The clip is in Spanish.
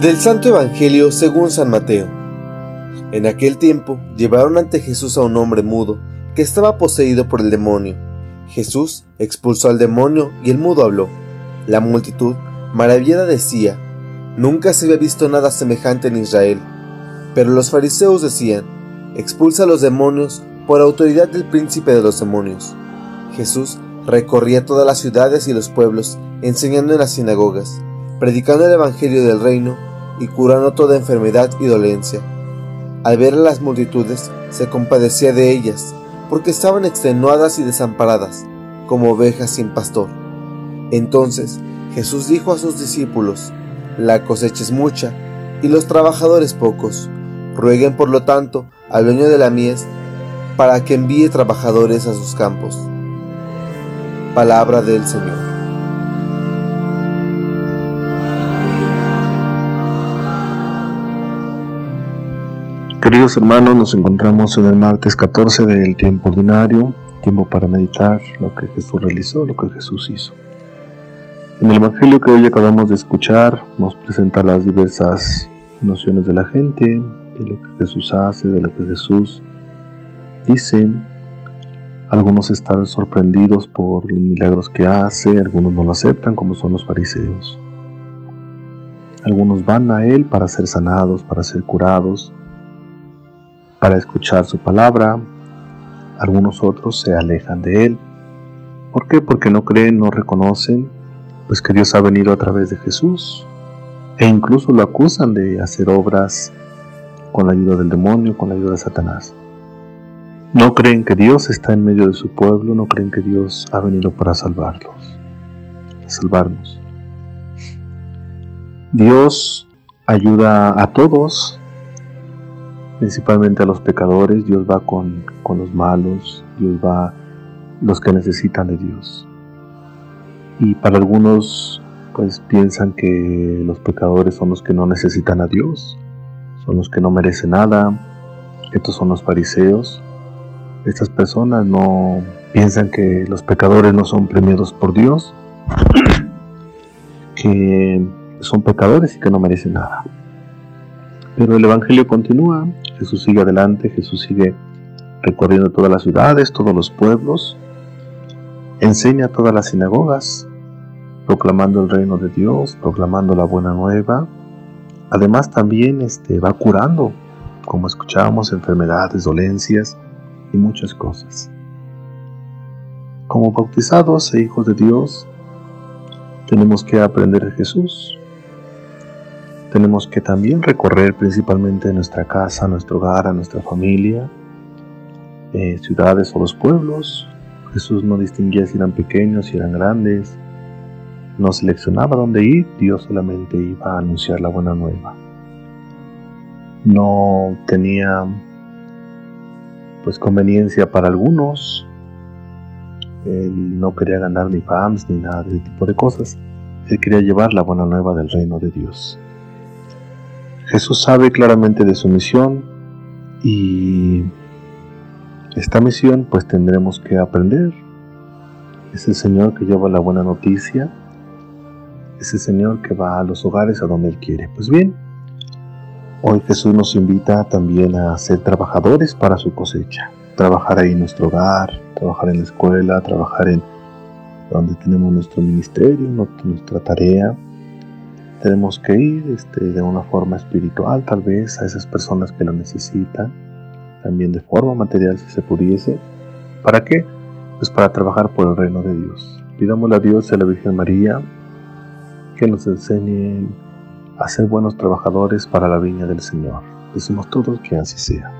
Del Santo Evangelio según San Mateo. En aquel tiempo llevaron ante Jesús a un hombre mudo que estaba poseído por el demonio. Jesús expulsó al demonio y el mudo habló. La multitud, maravillada, decía, Nunca se había visto nada semejante en Israel. Pero los fariseos decían, Expulsa a los demonios por autoridad del príncipe de los demonios. Jesús recorría todas las ciudades y los pueblos, enseñando en las sinagogas, predicando el Evangelio del reino y curando toda enfermedad y dolencia. Al ver a las multitudes, se compadecía de ellas, porque estaban extenuadas y desamparadas, como ovejas sin pastor. Entonces Jesús dijo a sus discípulos, La cosecha es mucha, y los trabajadores pocos. Rueguen por lo tanto al dueño de la mies, para que envíe trabajadores a sus campos. Palabra del Señor. Queridos hermanos, nos encontramos en el martes 14 del tiempo ordinario, tiempo para meditar lo que Jesús realizó, lo que Jesús hizo. En el Evangelio que hoy acabamos de escuchar nos presenta las diversas nociones de la gente, de lo que Jesús hace, de lo que Jesús dice. Algunos están sorprendidos por los milagros que hace, algunos no lo aceptan como son los fariseos. Algunos van a Él para ser sanados, para ser curados, para escuchar su palabra, algunos otros se alejan de él. ¿Por qué? Porque no creen, no reconocen, pues que Dios ha venido a través de Jesús. E incluso lo acusan de hacer obras con la ayuda del demonio, con la ayuda de Satanás. No creen que Dios está en medio de su pueblo, no creen que Dios ha venido para salvarlos, salvarnos. Dios ayuda a todos principalmente a los pecadores, Dios va con, los malos, Dios va los que necesitan de Dios. Y para algunos pues piensan que los pecadores son los que no necesitan a Dios, son los que no merecen nada, estos son los fariseos. Estas personas no piensan que los pecadores no son premiados por Dios, que son pecadores y que no merecen nada. Pero el Evangelio continúa, Jesús sigue adelante, Jesús sigue recorriendo todas las ciudades, todos los pueblos, enseña todas las sinagogas, proclamando el reino de Dios, proclamando la buena nueva. Además también este, va curando, como escuchábamos, enfermedades, dolencias y muchas cosas. Como bautizados e hijos de Dios, tenemos que aprender de Jesús, tenemos que también recorrer principalmente nuestra casa, nuestro hogar, a nuestra familia, eh, ciudades o los pueblos. Jesús no distinguía si eran pequeños, si eran grandes. No seleccionaba dónde ir, Dios solamente iba a anunciar la buena nueva. No tenía pues conveniencia para algunos. Él no quería ganar ni fams ni nada de ese tipo de cosas. Él quería llevar la buena nueva del reino de Dios. Jesús sabe claramente de su misión y esta misión pues tendremos que aprender. Es el Señor que lleva la buena noticia, es el Señor que va a los hogares a donde Él quiere. Pues bien, hoy Jesús nos invita también a ser trabajadores para su cosecha, trabajar ahí en nuestro hogar, trabajar en la escuela, trabajar en donde tenemos nuestro ministerio, nuestra tarea tenemos que ir este, de una forma espiritual, tal vez, a esas personas que lo necesitan, también de forma material si se pudiese. ¿Para qué? Pues para trabajar por el reino de Dios. Pidámosle a Dios y a la Virgen María que nos enseñen a ser buenos trabajadores para la viña del Señor. Decimos todos que así sea.